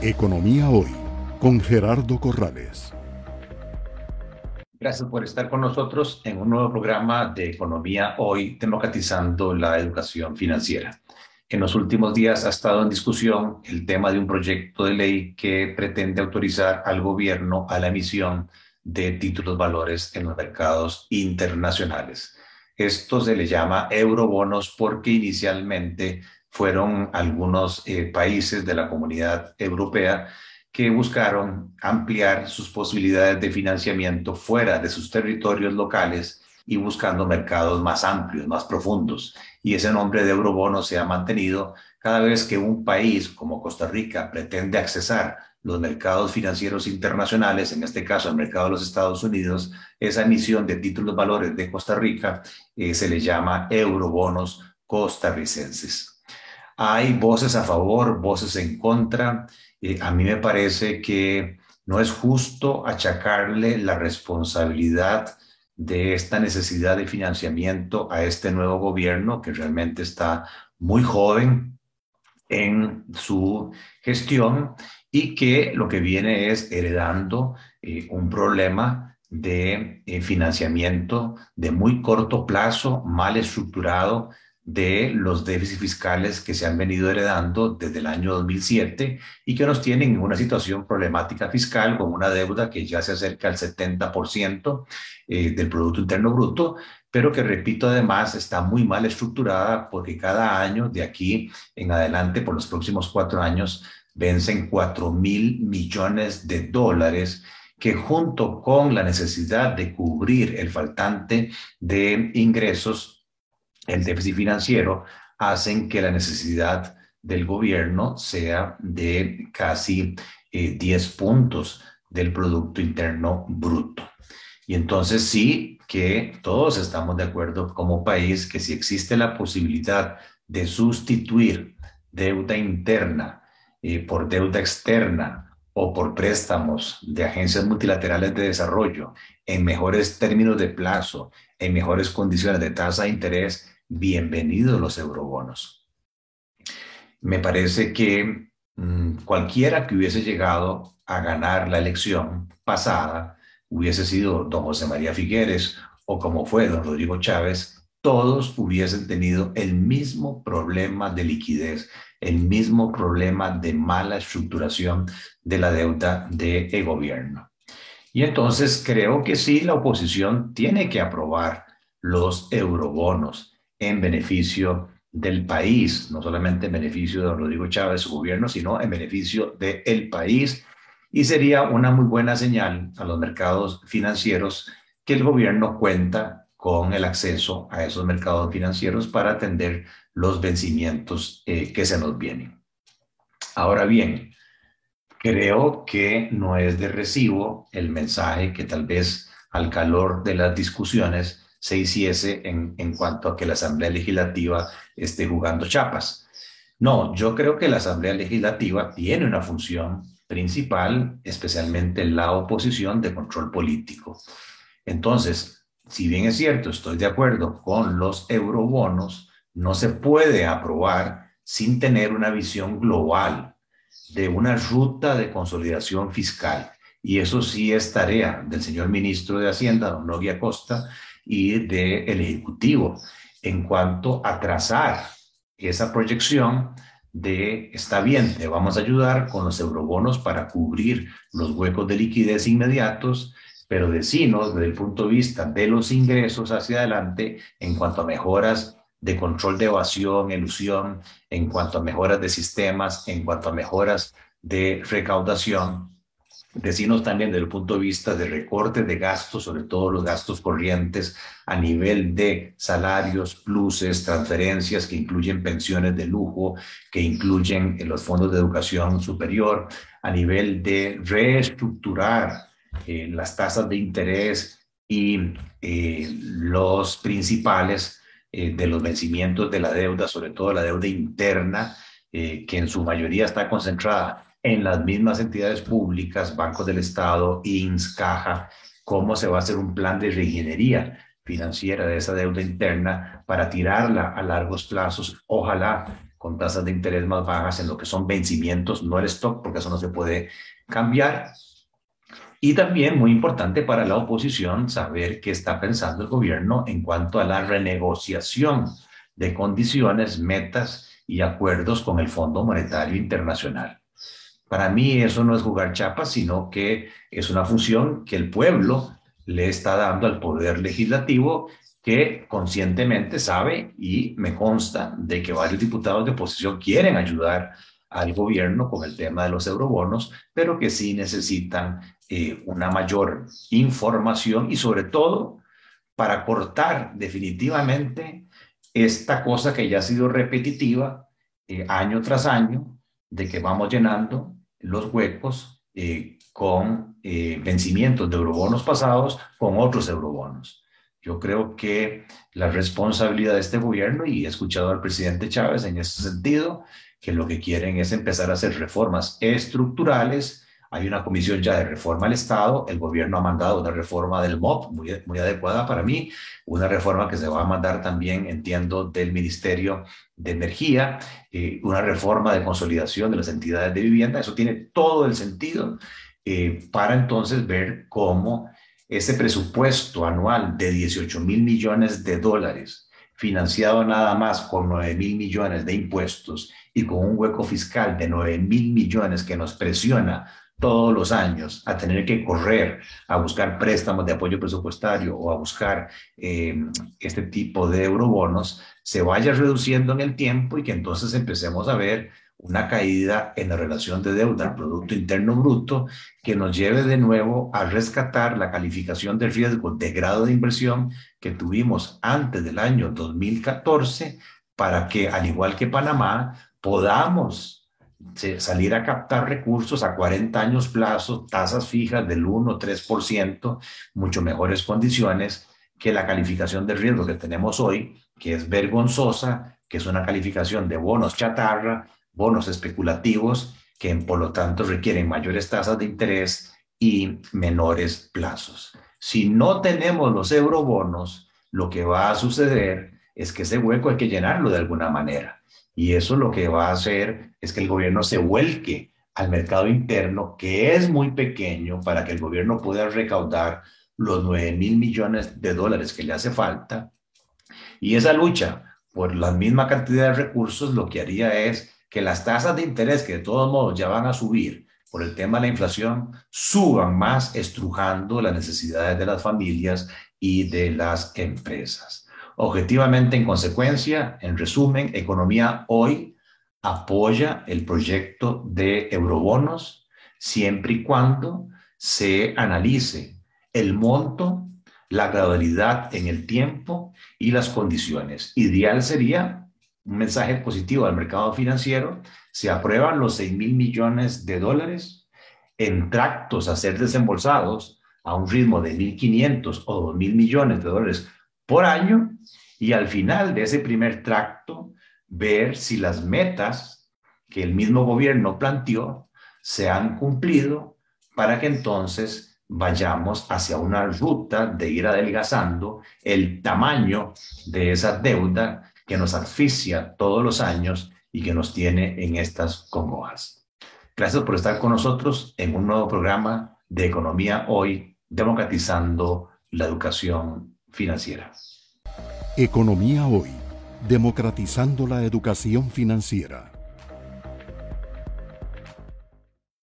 Economía Hoy con Gerardo Corrales. Gracias por estar con nosotros en un nuevo programa de Economía Hoy, democratizando la educación financiera. En los últimos días ha estado en discusión el tema de un proyecto de ley que pretende autorizar al gobierno a la emisión de títulos valores en los mercados internacionales. Esto se le llama eurobonos porque inicialmente fueron algunos eh, países de la comunidad europea que buscaron ampliar sus posibilidades de financiamiento fuera de sus territorios locales y buscando mercados más amplios, más profundos. Y ese nombre de eurobono se ha mantenido cada vez que un país como Costa Rica pretende accesar los mercados financieros internacionales, en este caso el mercado de los Estados Unidos, esa emisión de títulos valores de Costa Rica eh, se le llama eurobonos costarricenses. Hay voces a favor, voces en contra. A mí me parece que no es justo achacarle la responsabilidad de esta necesidad de financiamiento a este nuevo gobierno que realmente está muy joven en su gestión y que lo que viene es heredando eh, un problema de eh, financiamiento de muy corto plazo, mal estructurado, de los déficits fiscales que se han venido heredando desde el año 2007 y que nos tienen en una situación problemática fiscal con una deuda que ya se acerca al 70% eh, del Producto Interno Bruto, pero que, repito, además está muy mal estructurada porque cada año de aquí en adelante, por los próximos cuatro años, vencen 4 mil millones de dólares que junto con la necesidad de cubrir el faltante de ingresos el déficit financiero hacen que la necesidad del gobierno sea de casi 10 eh, puntos del Producto Interno Bruto. Y entonces sí que todos estamos de acuerdo como país que si existe la posibilidad de sustituir deuda interna eh, por deuda externa o por préstamos de agencias multilaterales de desarrollo en mejores términos de plazo, en mejores condiciones de tasa de interés, bienvenidos los eurobonos. Me parece que mm, cualquiera que hubiese llegado a ganar la elección pasada, hubiese sido don José María Figueres o como fue don Rodrigo Chávez, todos hubiesen tenido el mismo problema de liquidez, el mismo problema de mala estructuración de la deuda de gobierno. Y entonces creo que sí, la oposición tiene que aprobar los eurobonos en beneficio del país, no solamente en beneficio de Rodrigo Chávez, su gobierno, sino en beneficio del país. Y sería una muy buena señal a los mercados financieros que el gobierno cuenta con el acceso a esos mercados financieros para atender los vencimientos eh, que se nos vienen. Ahora bien, creo que no es de recibo el mensaje que tal vez al calor de las discusiones se hiciese en, en cuanto a que la Asamblea Legislativa esté jugando chapas. No, yo creo que la Asamblea Legislativa tiene una función principal, especialmente en la oposición de control político. Entonces, si bien es cierto, estoy de acuerdo con los eurobonos, no se puede aprobar sin tener una visión global de una ruta de consolidación fiscal. Y eso sí es tarea del señor ministro de Hacienda, don Novia Costa, y del Ejecutivo en cuanto a trazar esa proyección de, está bien, te vamos a ayudar con los eurobonos para cubrir los huecos de liquidez inmediatos, pero decinos desde el punto de vista de los ingresos hacia adelante en cuanto a mejoras de control de evasión, ilusión, en cuanto a mejoras de sistemas, en cuanto a mejoras de recaudación, Decimos también desde el punto de vista de recorte de gastos, sobre todo los gastos corrientes a nivel de salarios, pluses, transferencias que incluyen pensiones de lujo, que incluyen los fondos de educación superior, a nivel de reestructurar eh, las tasas de interés y eh, los principales eh, de los vencimientos de la deuda, sobre todo la deuda interna, que en su mayoría está concentrada en las mismas entidades públicas, bancos del Estado, INS, Caja, cómo se va a hacer un plan de reingeniería financiera de esa deuda interna para tirarla a largos plazos, ojalá con tasas de interés más bajas en lo que son vencimientos, no el stock, porque eso no se puede cambiar. Y también muy importante para la oposición saber qué está pensando el gobierno en cuanto a la renegociación de condiciones, metas y acuerdos con el Fondo Monetario Internacional. Para mí eso no es jugar chapas, sino que es una función que el pueblo le está dando al poder legislativo que conscientemente sabe y me consta de que varios diputados de oposición quieren ayudar al gobierno con el tema de los eurobonos, pero que sí necesitan eh, una mayor información y sobre todo para cortar definitivamente esta cosa que ya ha sido repetitiva eh, año tras año, de que vamos llenando los huecos eh, con vencimientos de eurobonos pasados con otros eurobonos. Yo creo que la responsabilidad de este gobierno, y he escuchado al presidente Chávez en ese sentido, que lo que quieren es empezar a hacer reformas estructurales. Hay una comisión ya de reforma al Estado. El gobierno ha mandado una reforma del MOP, muy, muy adecuada para mí, una reforma que se va a mandar también, entiendo, del Ministerio de Energía, eh, una reforma de consolidación de las entidades de vivienda. Eso tiene todo el sentido eh, para entonces ver cómo ese presupuesto anual de 18 mil millones de dólares, financiado nada más con 9 mil millones de impuestos y con un hueco fiscal de 9 mil millones que nos presiona todos los años a tener que correr a buscar préstamos de apoyo presupuestario o a buscar eh, este tipo de eurobonos, se vaya reduciendo en el tiempo y que entonces empecemos a ver una caída en la relación de deuda al Producto Interno Bruto que nos lleve de nuevo a rescatar la calificación de riesgo de grado de inversión que tuvimos antes del año 2014 para que, al igual que Panamá, podamos salir a captar recursos a 40 años plazo, tasas fijas del 1 3%, mucho mejores condiciones que la calificación de riesgo que tenemos hoy, que es vergonzosa, que es una calificación de bonos chatarra, bonos especulativos que por lo tanto requieren mayores tasas de interés y menores plazos. Si no tenemos los eurobonos, lo que va a suceder es que ese hueco hay que llenarlo de alguna manera. Y eso lo que va a hacer es que el gobierno se vuelque al mercado interno, que es muy pequeño, para que el gobierno pueda recaudar los 9 mil millones de dólares que le hace falta. Y esa lucha por la misma cantidad de recursos lo que haría es que las tasas de interés, que de todos modos ya van a subir por el tema de la inflación, suban más estrujando las necesidades de las familias y de las empresas. Objetivamente, en consecuencia, en resumen, Economía Hoy apoya el proyecto de eurobonos siempre y cuando se analice el monto, la gradualidad en el tiempo y las condiciones. Ideal sería un mensaje positivo al mercado financiero, se aprueban los 6 mil millones de dólares en tractos a ser desembolsados a un ritmo de 1.500 o 2 mil millones de dólares por año y al final de ese primer tracto ver si las metas que el mismo gobierno planteó se han cumplido para que entonces vayamos hacia una ruta de ir adelgazando el tamaño de esa deuda que nos asfixia todos los años y que nos tiene en estas congojas. Gracias por estar con nosotros en un nuevo programa de Economía Hoy, democratizando la educación financiera. Economía Hoy, democratizando la educación financiera.